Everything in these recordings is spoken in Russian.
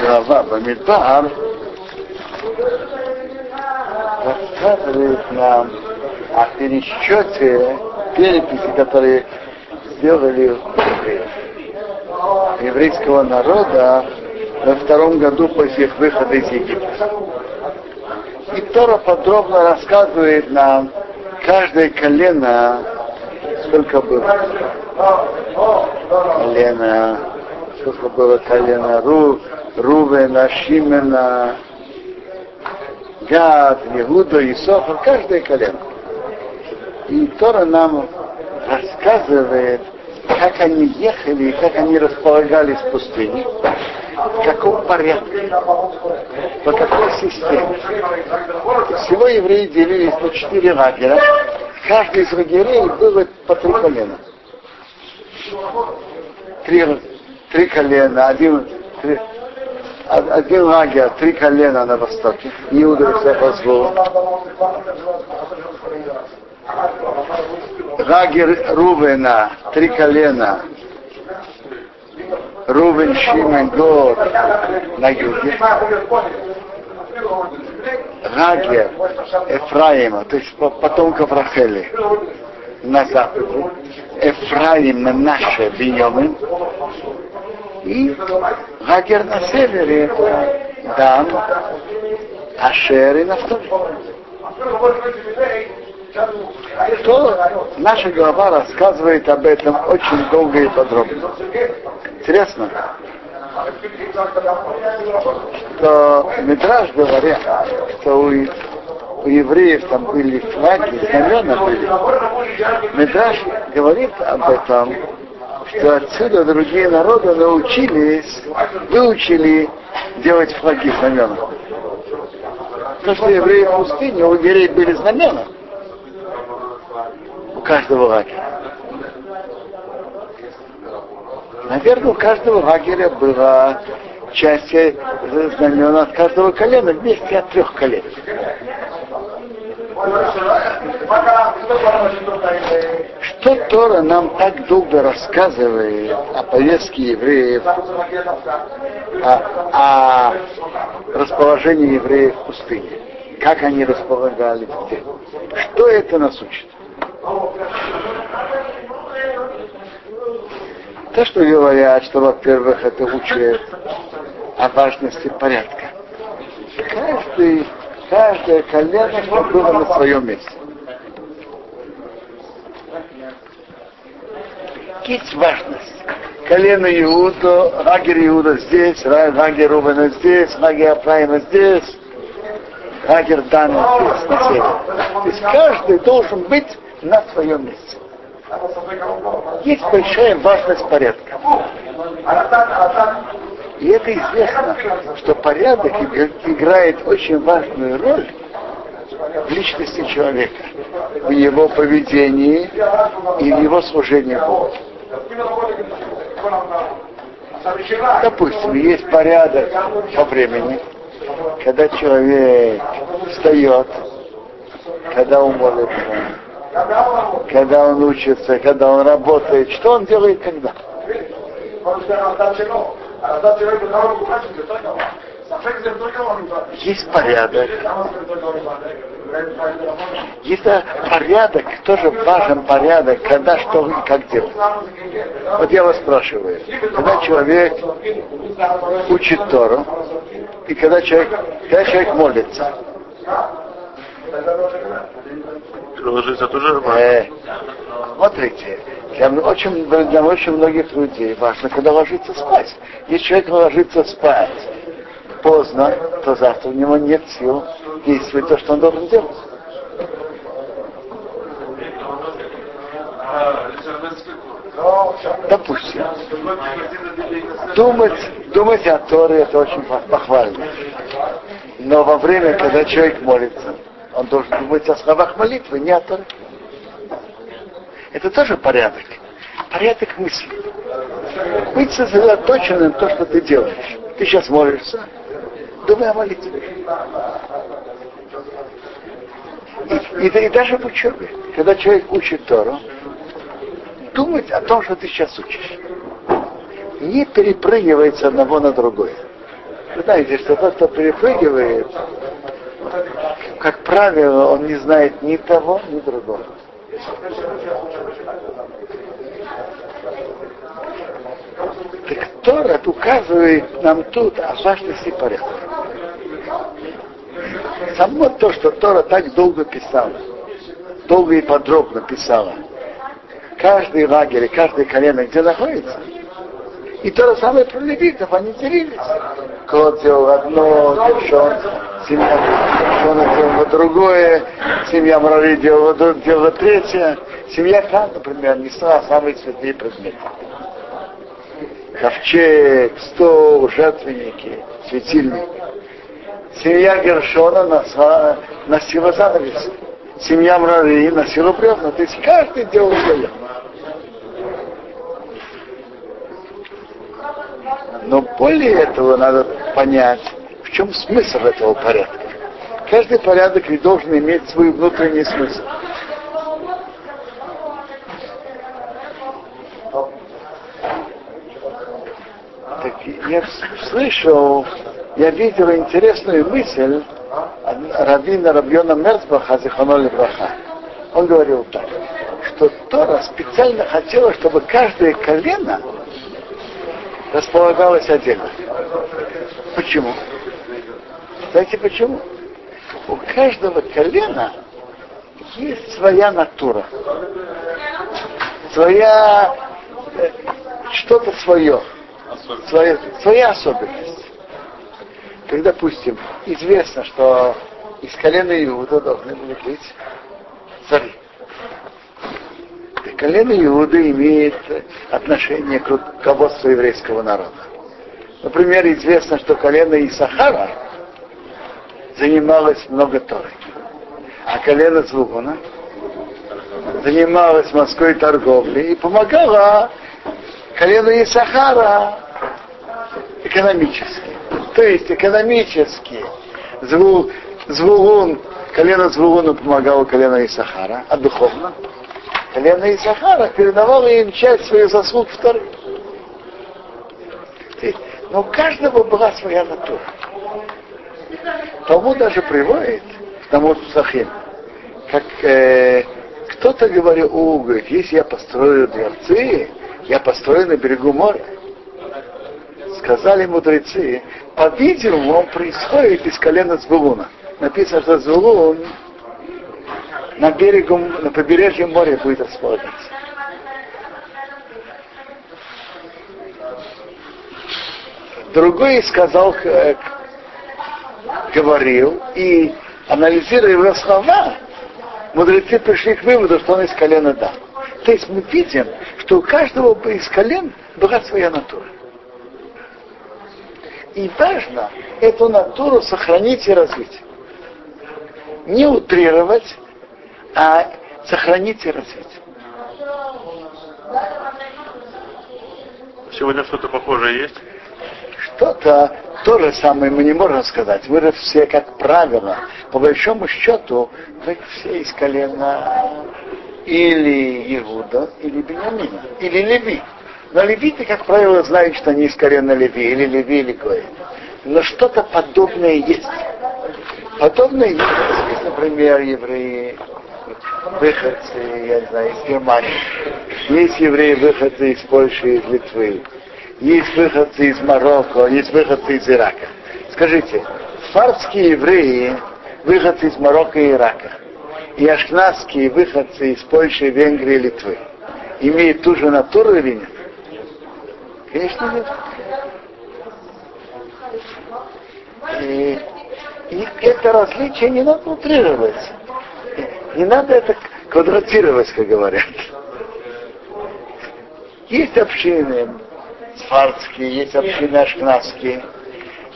глава Бамидбар рассказывает нам о пересчете переписи, которые сделали еврейского народа во втором году после их выхода из Египта. И Тора подробно рассказывает нам каждое колено, сколько было колено, сколько было колено Ру, Рувена, Шимена, Гад, Егуда, Исофа, каждое колено. И Тора нам рассказывает, как они ехали и как они располагались в пустыне, в каком порядке, по какой системе. Всего евреи делились на четыре лагеря. Каждый из лагерей было по три колена. Три, три колена, один, три, один лагерь, три колена на востоке, Иуда и Сахазву. Лагерь Рувена, три колена. Рувен, Шимен, Гор на юге. Лагерь Эфраима, то есть потомков Рахели на западе. Эфраим, Наше, Беньямин. И лагерь на севере это Дан, Ашер и Нафтали то наша глава рассказывает об этом очень долго и подробно. Интересно, что Мидраж говорят, что у, у евреев там были флаги, знамена были. Мидраж говорит об этом, что отсюда другие народы научились, выучили делать флаги знамена. То, что евреи в пустыне, у евреев были знамена у каждого лагеря. Наверное, у каждого лагеря была часть знамен от каждого колена вместе от трех колен. Что Тора нам так долго рассказывает о повестке евреев, о, о расположении евреев в пустыне? Как они располагались? Что это нас учит? То, что говорят, что, во-первых, это учит о важности порядка. Каждый, каждое колено было на своем месте. Есть важность. Колено Иуда, лагерь Иуда здесь, лагерь Рубена здесь, лагерь Афраима здесь, лагерь Дана здесь, на севере. То есть каждый должен быть на своем месте. Есть большая важность порядка. И это известно, что порядок играет очень важную роль в личности человека, в его поведении и в его служении Богу. Допустим, есть порядок по времени, когда человек встает, когда он молится, когда он учится, когда он работает, что он делает когда? Есть порядок. Есть порядок, тоже важен порядок, когда что и как делать. Вот я вас спрашиваю, когда человек учит Тору, и когда человек, когда человек молится, ложиться тоже важно. Э, смотрите, для очень, для очень многих людей важно, когда ложиться спать. Если человек ложится спать поздно, то завтра у него нет сил действовать то, что он должен делать. Допустим, думать, думать о Торе это очень похвально. Но во время, когда человек молится, он должен думать о словах молитвы, не о Торе. Это тоже порядок. Порядок мысли. Быть сосредоточенным на то, что ты делаешь. Ты сейчас молишься, думай о молитве. И, и, даже в учебе, когда человек учит Тору, думать о том, что ты сейчас учишь. Не перепрыгивает с одного на другое. Вы знаете, что тот, кто перепрыгивает, как правило, он не знает ни того, ни другого. Так Тора указывает нам тут о важности порядка. Само то, что Тора так долго писала, долго и подробно писала, каждый лагерь и каждое колено, где находится, и то же самое про левитов, они делились. Кот делал одно, Гершон, семья Гершона делала другое, семья Мрави делала, делала третье. Семья Кан, например, несла самые святые предметы. Ковчег, стол, жертвенники, светильники. Семья Гершона носила, занавес. Семья Мрави носила бревна. То есть каждый делал свое. Но более этого надо понять, в чем смысл этого порядка. Каждый порядок ведь должен иметь свой внутренний смысл. Так я слышал, я видел интересную мысль Равина Рабьона Мерцбаха Зиханоли Браха. Он говорил так, что Тора специально хотела, чтобы каждое колено располагалась отдельно. Почему? Знаете почему? У каждого колена есть своя натура, своя э, что-то свое, своя, своя особенность. Как, допустим, известно, что из колена Иуда должны были быть цари колено Иуды имеет отношение к руководству еврейского народа. Например, известно, что колено Исахара занималось много Торы, а колено Звугуна занималось морской торговлей и помогала колено Исахара экономически. То есть экономически Звугун, колено Звугуна помогало колено Исахара, а духовно колено Исахара передавало им часть своих заслуг вторым. Но у каждого была своя натура. Тому даже приводит, тому Сахим, как э, кто-то говорил, о, говорит, если я построю дворцы, я построю на берегу моря. Сказали мудрецы, по-видимому, он происходит из колена Звулуна. Написано, что Звулун на берегу, на побережье моря будет располагаться. Другой сказал, э, говорил, и анализируя его слова, мудрецы пришли к выводу, что он из колена да. То есть мы видим, что у каждого из колен была своя натура. И важно эту натуру сохранить и развить. Не утрировать, а сохранить и развить. Сегодня что-то похожее есть? Что-то то же самое мы не можем сказать. Мы же все, как правило, по большому счету, вы все из колена или Иуда, или Бениамина, или Леви. Но левиты, как правило, знают, что они из колена Леви, или Леви, или Гоя. Но что-то подобное есть. Подобное есть, например, евреи выходцы, я знаю, из Германии. Есть евреи выходцы из Польши, из Литвы. Есть выходцы из Марокко, есть выходцы из Ирака. Скажите, фарские евреи выходцы из Марокко и Ирака. И ашкназские выходцы из Польши, Венгрии Литвы. Имеют ту же натуру или нет? Конечно нет. И, и это различие не надо утрировать. Не надо это квадратировать, как говорят. Есть общины сфардские, есть общины ашкнадские.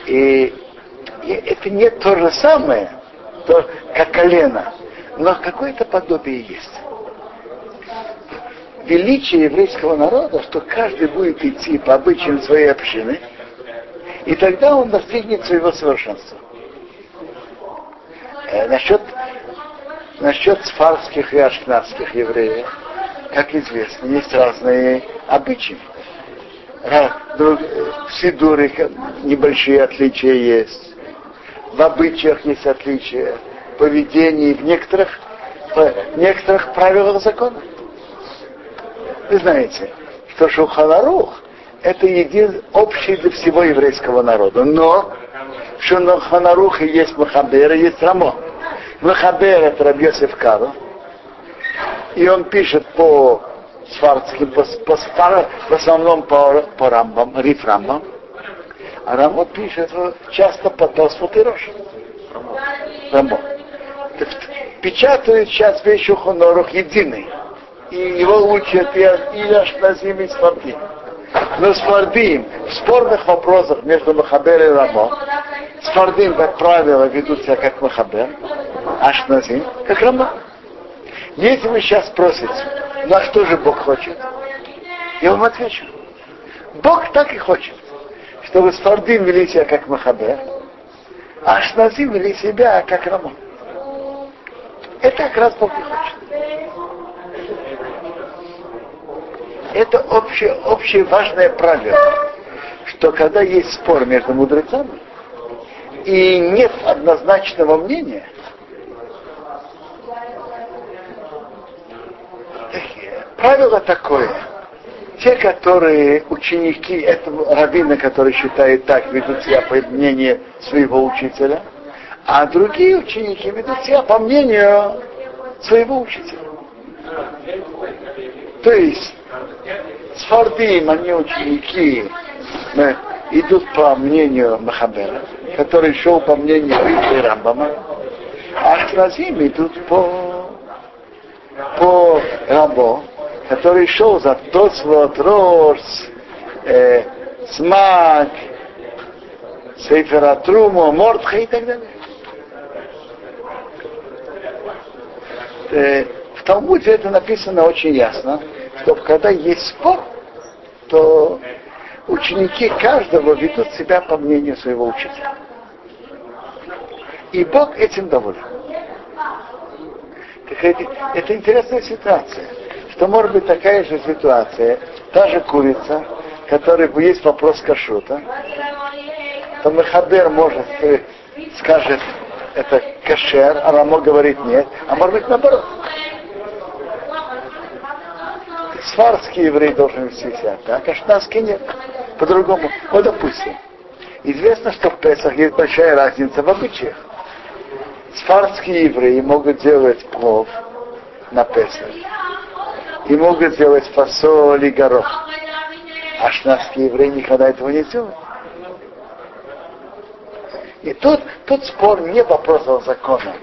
И, и это не то же самое, то, как колено, но какое-то подобие есть. Величие еврейского народа, что каждый будет идти по обычаям своей общины, и тогда он достигнет своего совершенства. Э, насчет Насчет сфарских и ашкнадских евреев, как известно, есть разные обычаи. в Сидуре небольшие отличия есть. В обычаях есть отличия. В поведении, в некоторых, в некоторых правилах закона. Вы знаете, что Шуханарух это един, общий для всего еврейского народа. Но в Шуханарухе есть Махабер и есть Рамо. Махабер это Рабьесев Каро. И он пишет по сварцким, по, по, по, в основном по, по рамбам, риф рамбам. А Рамо пишет часто по Тосфот и Рош. Рамо. Печатают сейчас вещи Хонорух единый. И его учат и, и Ашназим, и Свардим. Но Свардим в спорных вопросах между Махабер и Рамо, Свардим, как правило, ведут себя как Махабер, Ашназим, как Рамо. Если вы сейчас спросите, ну а что же Бог хочет? Я вам отвечу. Бог так и хочет, чтобы Сфардим вели себя как Махабер, а Ашназим вели себя как Рамон. Это как раз Бог и хочет. Это общее, общее важное правило, что когда есть спор между мудрецами, и нет однозначного мнения, правило такое. Те, которые ученики этого раввина, который считает так, ведут себя по мнению своего учителя, а другие ученики ведут себя по мнению своего учителя. То есть, с Фардим они ученики э, идут по мнению Махабера, который шел по мнению Рита и Рамбама, а Ашназим идут по, по Рамбо, который шел за Тосвот, Рос, э, Смак, Сейфера Труму, Мортха и так далее. Э, в Талмуде это написано очень ясно, что когда есть спор, то ученики каждого ведут себя по мнению своего учителя. И Бог этим доволен. Это, это интересная ситуация что может быть такая же ситуация, та же курица, которой есть вопрос кашута, то Мехабер может скажет это кашер, а Рамо говорит нет, а может быть наоборот. Сварский еврей должен вести себя а шнанский нет. По-другому. Вот допустим. Известно, что в Песах есть большая разница в обычаях. Сфарские евреи могут делать плов на Песах и могут сделать фасоль и горох. А шнавские евреи никогда этого не делают. И тут, тут спор не вопросов закона.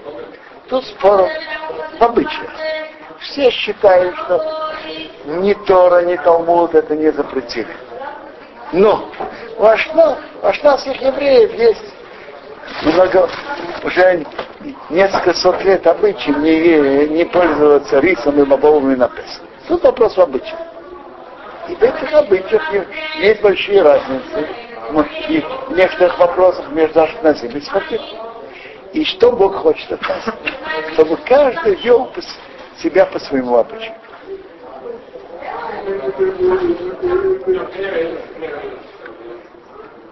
Тут спор в обычаях. Все считают, что ни Тора, ни Талмуд это не запретили. Но у, ашнав, у ашнавских евреев есть много, уже несколько сот лет обычаи не, не пользоваться рисом и бобовыми написано. Тут вопрос в обычаях. И в этих обычаях есть большие разницы и в некоторых вопросах между Ашкназим и. И что Бог хочет от нас? Чтобы каждый вел себя по своему обычаю.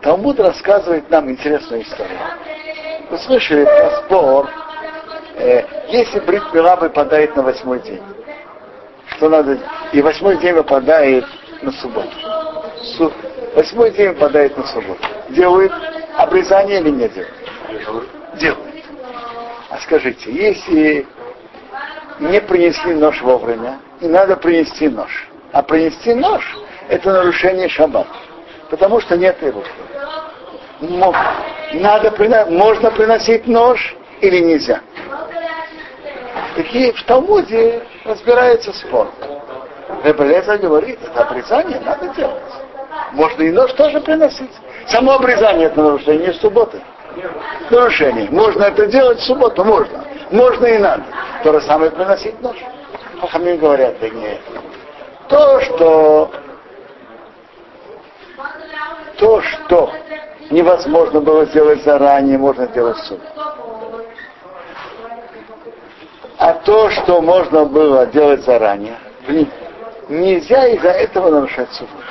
Талмуд рассказывает нам интересную историю. Вы слышали про спор, э, если брит Мила выпадает на восьмой день что надо, и восьмой день выпадает на субботу. Су, восьмой день выпадает на субботу. Делают обрезание или не делают? Делают. А скажите, если не принесли нож вовремя, и надо принести нож. А принести нож – это нарушение шаббата, потому что нет его. Надо, можно приносить нож или нельзя. Такие в Талмуде разбирается спор. Ребелеза говорит, это обрезание надо делать. Можно и нож тоже приносить. Само обрезание это нарушение субботы. Нарушение. Можно это делать в субботу? Можно. Можно и надо. То же самое приносить нож. Хахамин говорят, да нет. То, что то, что невозможно было сделать заранее, можно сделать в субботу. А то, что можно было делать заранее, нельзя из-за этого нарушать субботу.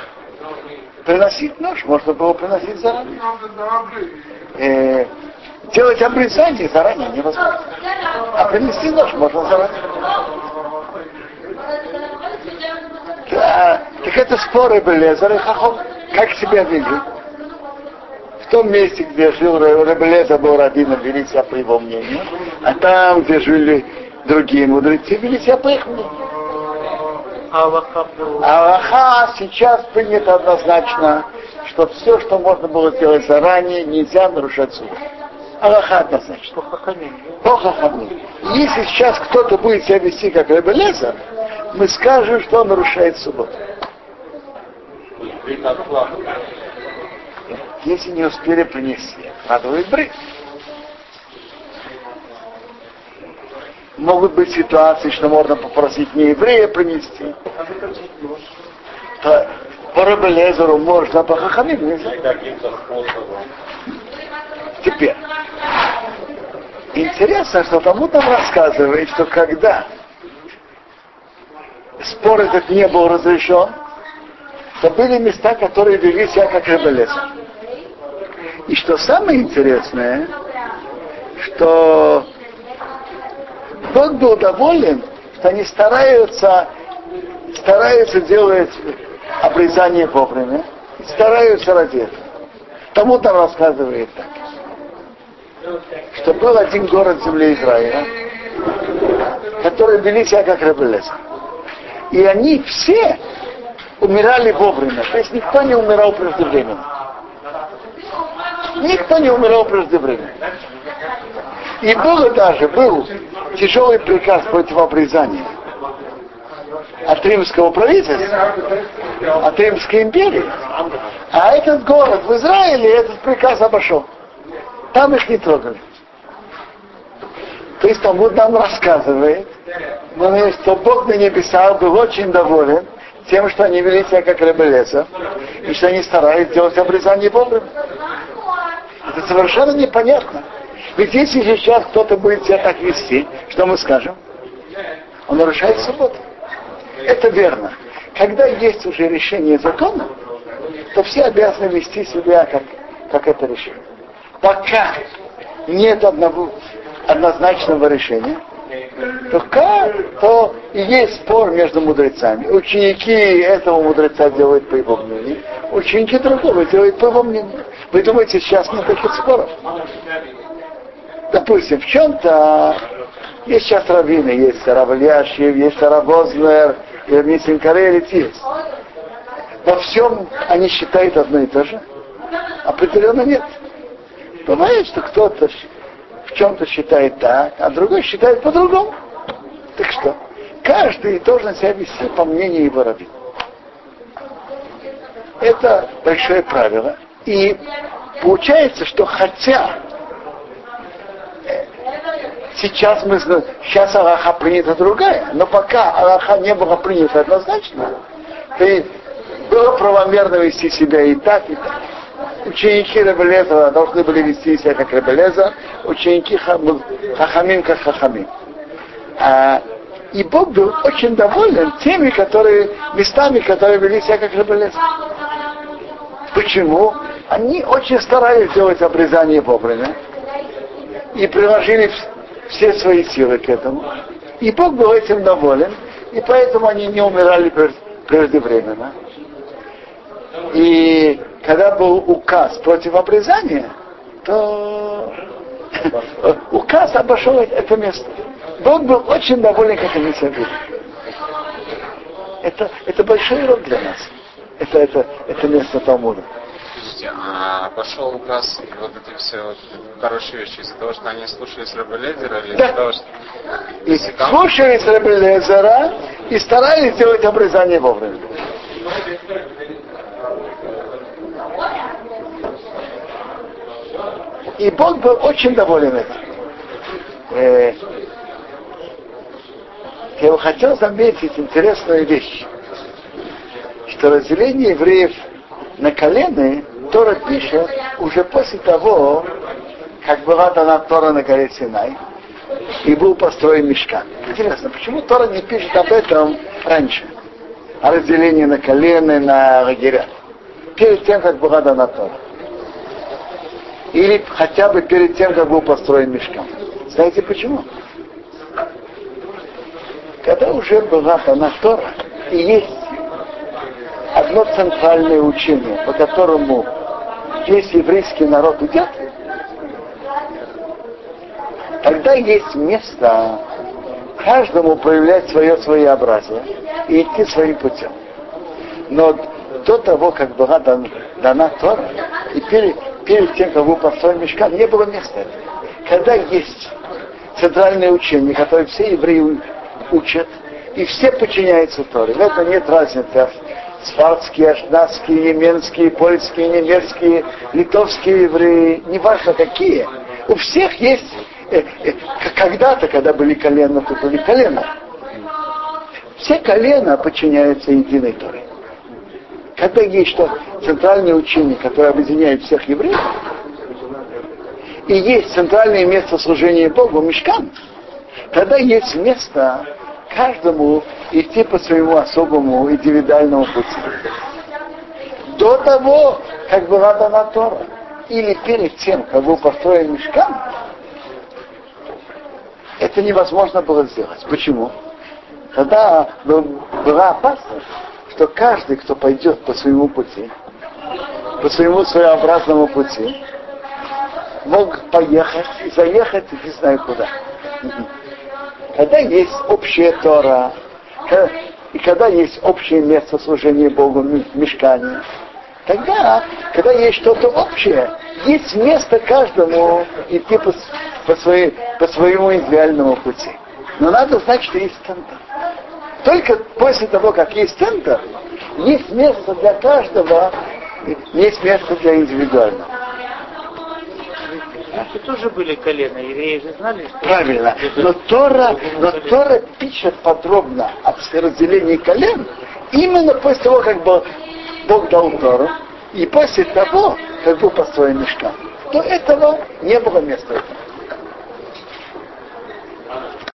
приносить нож можно было приносить заранее. Э, делать обрезание заранее невозможно. А принести нож можно заранее. Да, так это споры были, Хахом, как себя вели. В том месте, где жил Рабелеза был раввином, вели себя по его мнению, а там, где жили другие мудрецы, вели себя по их мнению. Аллаха сейчас принято однозначно, что все, что можно было сделать заранее, нельзя нарушать суд. Аллаха однозначно. По хахамим. Если сейчас кто-то будет себя вести как Ребелеза, мы скажем, что он нарушает субботу. Если не успели принести, надо будет брить. Могут быть ситуации, что можно попросить не еврея принести. То по Рабелезеру можно, а по Хахамим нельзя. Теперь. Интересно, что тому там рассказывает, что когда спор этот не был разрешен, то были места, которые вели себя как рыболезы. И что самое интересное, что Бог был доволен, что они стараются, стараются делать обрезание вовремя, стараются ради этого. Тому там рассказывает так, что был один город земли Израиля, который вели себя как рыболезы. И они все умирали вовремя. То есть никто не умирал преждевременно. Никто не умирал преждевременно. И было даже, был тяжелый приказ против обрезания от римского правительства, от римской империи. А этот город в Израиле этот приказ обошел. Там их не трогали. То есть Талмуд нам рассказывает, что Бог на небесах был очень доволен тем, что они вели себя как рыболесов, и что они старались делать обрезание вовремя. Это совершенно непонятно. Ведь если сейчас кто-то будет себя так вести, что мы скажем? Он нарушает субботу. Это верно. Когда есть уже решение закона, то все обязаны вести себя как, как это решение. Пока нет одного однозначного решения, то, то и есть спор между мудрецами. Ученики этого мудреца делают по его мнению, ученики другого делают по его мнению. Вы думаете, сейчас нет таких споров? Допустим, в чем-то есть сейчас раввины, есть Равальяшев, есть Равознер, Ермисин Карелец есть. Во всем они считают одно и то же? Определенно нет. Бывает, что кто-то в чем-то считает так, а другой считает по-другому. Так что, каждый должен себя вести по мнению его раввина. Это большое правило. И получается, что хотя э, сейчас мы сейчас Аллаха принята другая, но пока Аллаха не была принята однозначно, то было правомерно вести себя и так, и так ученики Рабелеза должны были вести себя как Рабелеза, ученики Хахамим как Хахамим. А, и Бог был очень доволен теми, которые, местами, которые вели себя как Рабелеза. Почему? Они очень старались делать обрезание вовремя и приложили все свои силы к этому. И Бог был этим доволен, и поэтому они не умирали преждевременно. И когда был указ против обрезания, то указ обошел это место. Бог был очень доволен, как они себя вели. Это, это большой урок для нас. Это, это, это место Талмуда. А обошел указ вот эти все вот хорошие вещи из-за того, что они слушались Рабелезера или да. из-за того, что... И слушались Рабелезера и старались делать обрезание вовремя. И Бог был очень доволен этим. Э, я бы хотел заметить интересную вещь, что разделение евреев на колены Тора пишет уже после того, как была дана Тора на горе Синай, и был построен мешкан. Интересно, почему Тора не пишет об этом раньше? О разделении на колены, на лагеря. перед тем, как была дана Тора. Или хотя бы перед тем, как был построен мешкан. Знаете почему? Когда уже была дана Тора, и есть одно центральное учение, по которому весь еврейский народ идет, тогда есть место каждому проявлять свое своеобразие и идти своим путем. Но до того, как была дана Тора, и перед, перед тем, как был построен мешкан, не было места. Когда есть центральное учение, которое все евреи учат, и все подчиняются Торе. В этом нет разницы. Сварские, ашнадские, неменские, польские, немецкие, литовские евреи, неважно какие. У всех есть э, э, когда-то, когда были колена, то были колена. Все колена подчиняются единой Торе. Когда есть что центральное учение, которое объединяет всех евреев, и есть центральное место служения Богу, мешкан, тогда есть место каждому идти по своему особому индивидуальному пути. До того, как была дана Тора, или перед тем, как был построен мешкан, это невозможно было сделать. Почему? Тогда была опасность, что каждый, кто пойдет по своему пути, по своему своеобразному пути, мог поехать и заехать, не знаю куда. Когда есть общая Тора, и когда есть общее место служения Богу в мешкании, тогда, когда есть что-то общее, есть место каждому идти по, по, своей, по своему индивидуальному пути. Но надо знать, что есть центр. Только после того, как есть центр, есть место для каждого, есть место для индивидуального. Евреи тоже были колено, евреи же знали, что... Правильно, но Тора, но Тора пишет подробно о разделении колен именно после того, как Бог, дал Тору, и после того, как был построен мешкан. До этого не было места этого.